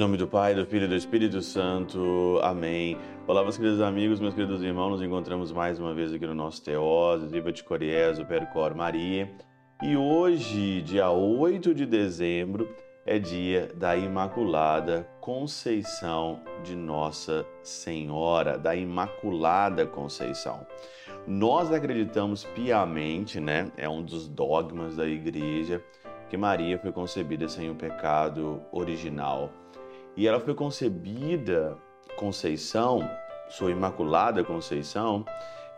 nome do Pai, do Filho e do Espírito Santo. Amém. Olá, meus queridos amigos, meus queridos irmãos. Nos encontramos mais uma vez aqui no nosso Teós, Viva de Coriés, o Percor Maria. E hoje, dia 8 de dezembro, é dia da Imaculada Conceição de Nossa Senhora, da Imaculada Conceição. Nós acreditamos piamente, né? É um dos dogmas da igreja que Maria foi concebida sem o pecado original. E ela foi concebida, Conceição, sua Imaculada Conceição,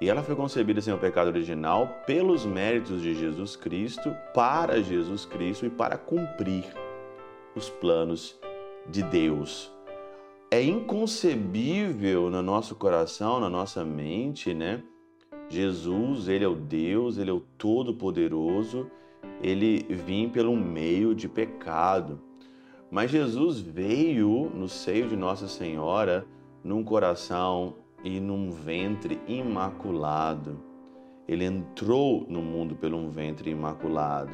e ela foi concebida sem o pecado original pelos méritos de Jesus Cristo, para Jesus Cristo e para cumprir os planos de Deus. É inconcebível no nosso coração, na nossa mente, né? Jesus, ele é o Deus, ele é o Todo-Poderoso, ele vem pelo meio de pecado. Mas Jesus veio no seio de Nossa Senhora num coração e num ventre imaculado. Ele entrou no mundo pelo um ventre imaculado,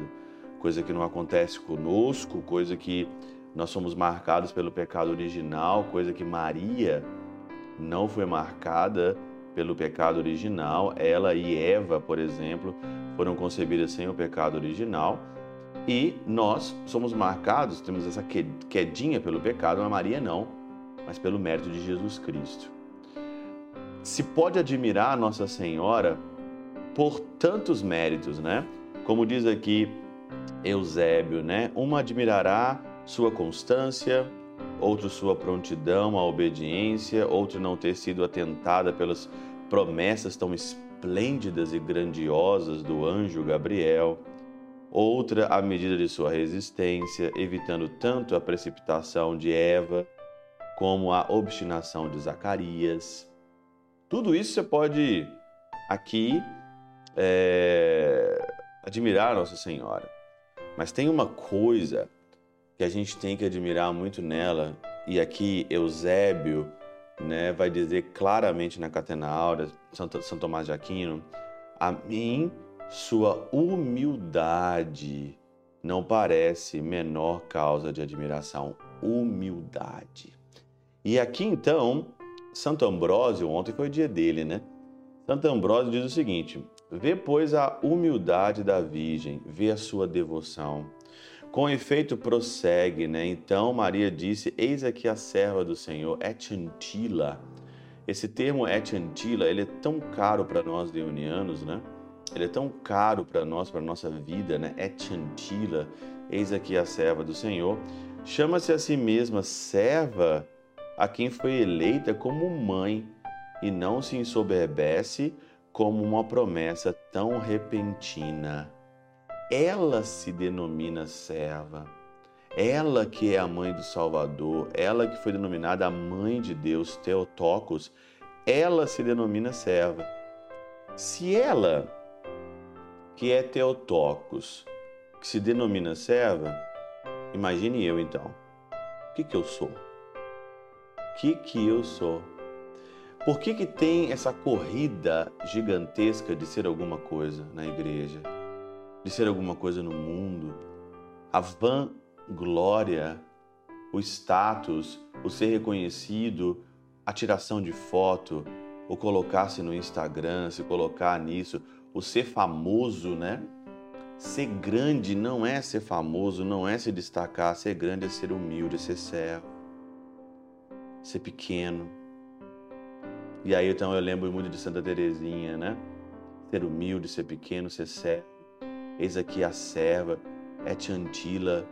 coisa que não acontece conosco, coisa que nós somos marcados pelo pecado original, coisa que Maria não foi marcada pelo pecado original. Ela e Eva, por exemplo, foram concebidas sem o pecado original e nós somos marcados, temos essa quedinha pelo pecado, mas Maria não, mas pelo mérito de Jesus Cristo. Se pode admirar Nossa Senhora por tantos méritos, né? Como diz aqui Eusébio, né? Uma admirará sua constância, outro sua prontidão à obediência, outro não ter sido atentada pelas promessas tão esplêndidas e grandiosas do anjo Gabriel outra à medida de sua resistência, evitando tanto a precipitação de Eva como a obstinação de Zacarias. Tudo isso você pode aqui é, admirar Nossa Senhora. Mas tem uma coisa que a gente tem que admirar muito nela, e aqui Eusébio né, vai dizer claramente na Catena Áurea, Santo, São Tomás de Aquino, a mim sua humildade não parece menor causa de admiração. Humildade. E aqui então, Santo Ambrósio, ontem foi o dia dele, né? Santo Ambrósio diz o seguinte: vê, pois, a humildade da Virgem, vê a sua devoção. Com efeito, prossegue, né? Então Maria disse: Eis aqui a serva do Senhor, et antila. Esse termo et antila, ele é tão caro para nós leonianos, né? Ele é tão caro para nós, para nossa vida, né? É chantila, eis aqui a serva do Senhor. Chama-se a si mesma serva a quem foi eleita como mãe e não se ensoberbece como uma promessa tão repentina. Ela se denomina serva. Ela que é a mãe do Salvador, ela que foi denominada a mãe de Deus, Teotocos, ela se denomina serva. Se ela que é Teotocos, que se denomina serva, imagine eu então. O que, que eu sou? O que, que eu sou? Por que, que tem essa corrida gigantesca de ser alguma coisa na igreja, de ser alguma coisa no mundo? A vanglória, o status, o ser reconhecido, a tiração de foto, o colocar-se no Instagram, se colocar nisso, o ser famoso, né? Ser grande não é ser famoso, não é se destacar. Ser grande é ser humilde, é ser servo, ser pequeno. E aí então eu lembro muito de Santa Teresinha, né? Ser humilde, ser pequeno, ser servo. Eis aqui a serva, é antila,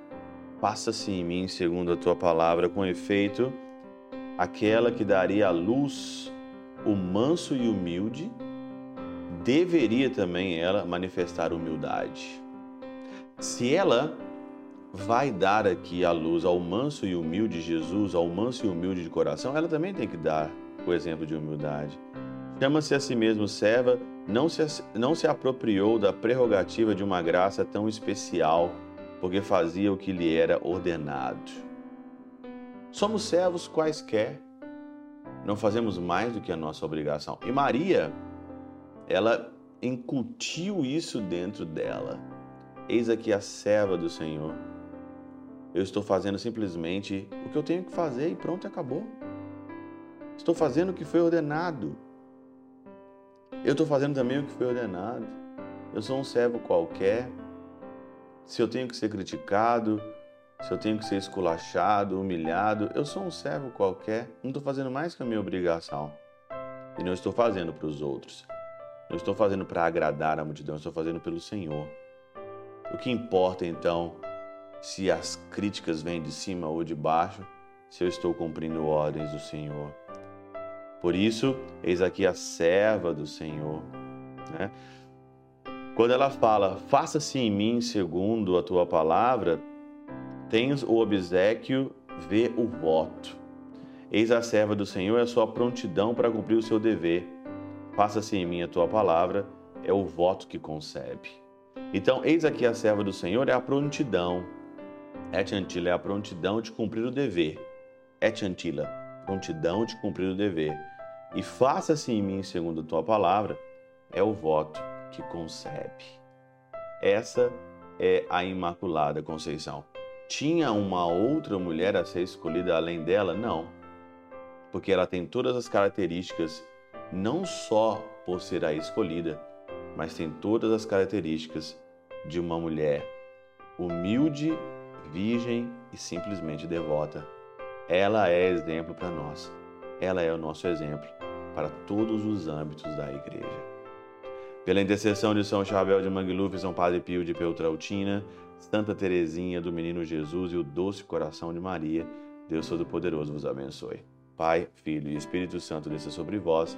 passa-se em mim segundo a tua palavra, com efeito, aquela que daria a luz, o manso e humilde, deveria também ela manifestar humildade. Se ela vai dar aqui a luz ao manso e humilde Jesus, ao manso e humilde de coração, ela também tem que dar o exemplo de humildade. Chama-se a si mesmo serva, não se, não se apropriou da prerrogativa de uma graça tão especial, porque fazia o que lhe era ordenado. Somos servos quaisquer, não fazemos mais do que a nossa obrigação. E Maria, ela incutiu isso dentro dela. Eis aqui a serva do Senhor. eu estou fazendo simplesmente o que eu tenho que fazer e pronto, acabou. Estou fazendo o que foi ordenado. Eu estou fazendo também o que foi ordenado. Eu sou um servo qualquer. Se eu tenho que ser criticado, se eu tenho que ser esculachado, humilhado, eu sou um servo qualquer. Não estou fazendo mais que a minha obrigação. E não estou fazendo para os outros. Não estou fazendo para agradar a multidão, estou fazendo pelo Senhor. O que importa então se as críticas vêm de cima ou de baixo, se eu estou cumprindo ordens do Senhor. Por isso, eis aqui a serva do Senhor. Né? Quando ela fala, faça-se em mim segundo a tua palavra, tens o obsequio, vê o voto. Eis a serva do Senhor, é a sua prontidão para cumprir o seu dever. Faça-se em mim a tua palavra, é o voto que concebe. Então, eis aqui a serva do Senhor, é a prontidão. Et antila é a prontidão de cumprir o dever. Et antila, prontidão de cumprir o dever. E faça-se em mim segundo a tua palavra, é o voto que concebe. Essa é a Imaculada Conceição. Tinha uma outra mulher a ser escolhida além dela? Não. Porque ela tem todas as características, não só por ser a escolhida, mas tem todas as características de uma mulher humilde, virgem e simplesmente devota. Ela é exemplo para nós. Ela é o nosso exemplo para todos os âmbitos da igreja. Pela intercessão de São Chabel de Mangluf, São Padre Pio de Peltrautina, Santa Teresinha do Menino Jesus e o doce coração de Maria, Deus Todo-Poderoso vos abençoe. Pai, Filho e Espírito Santo desça sobre vós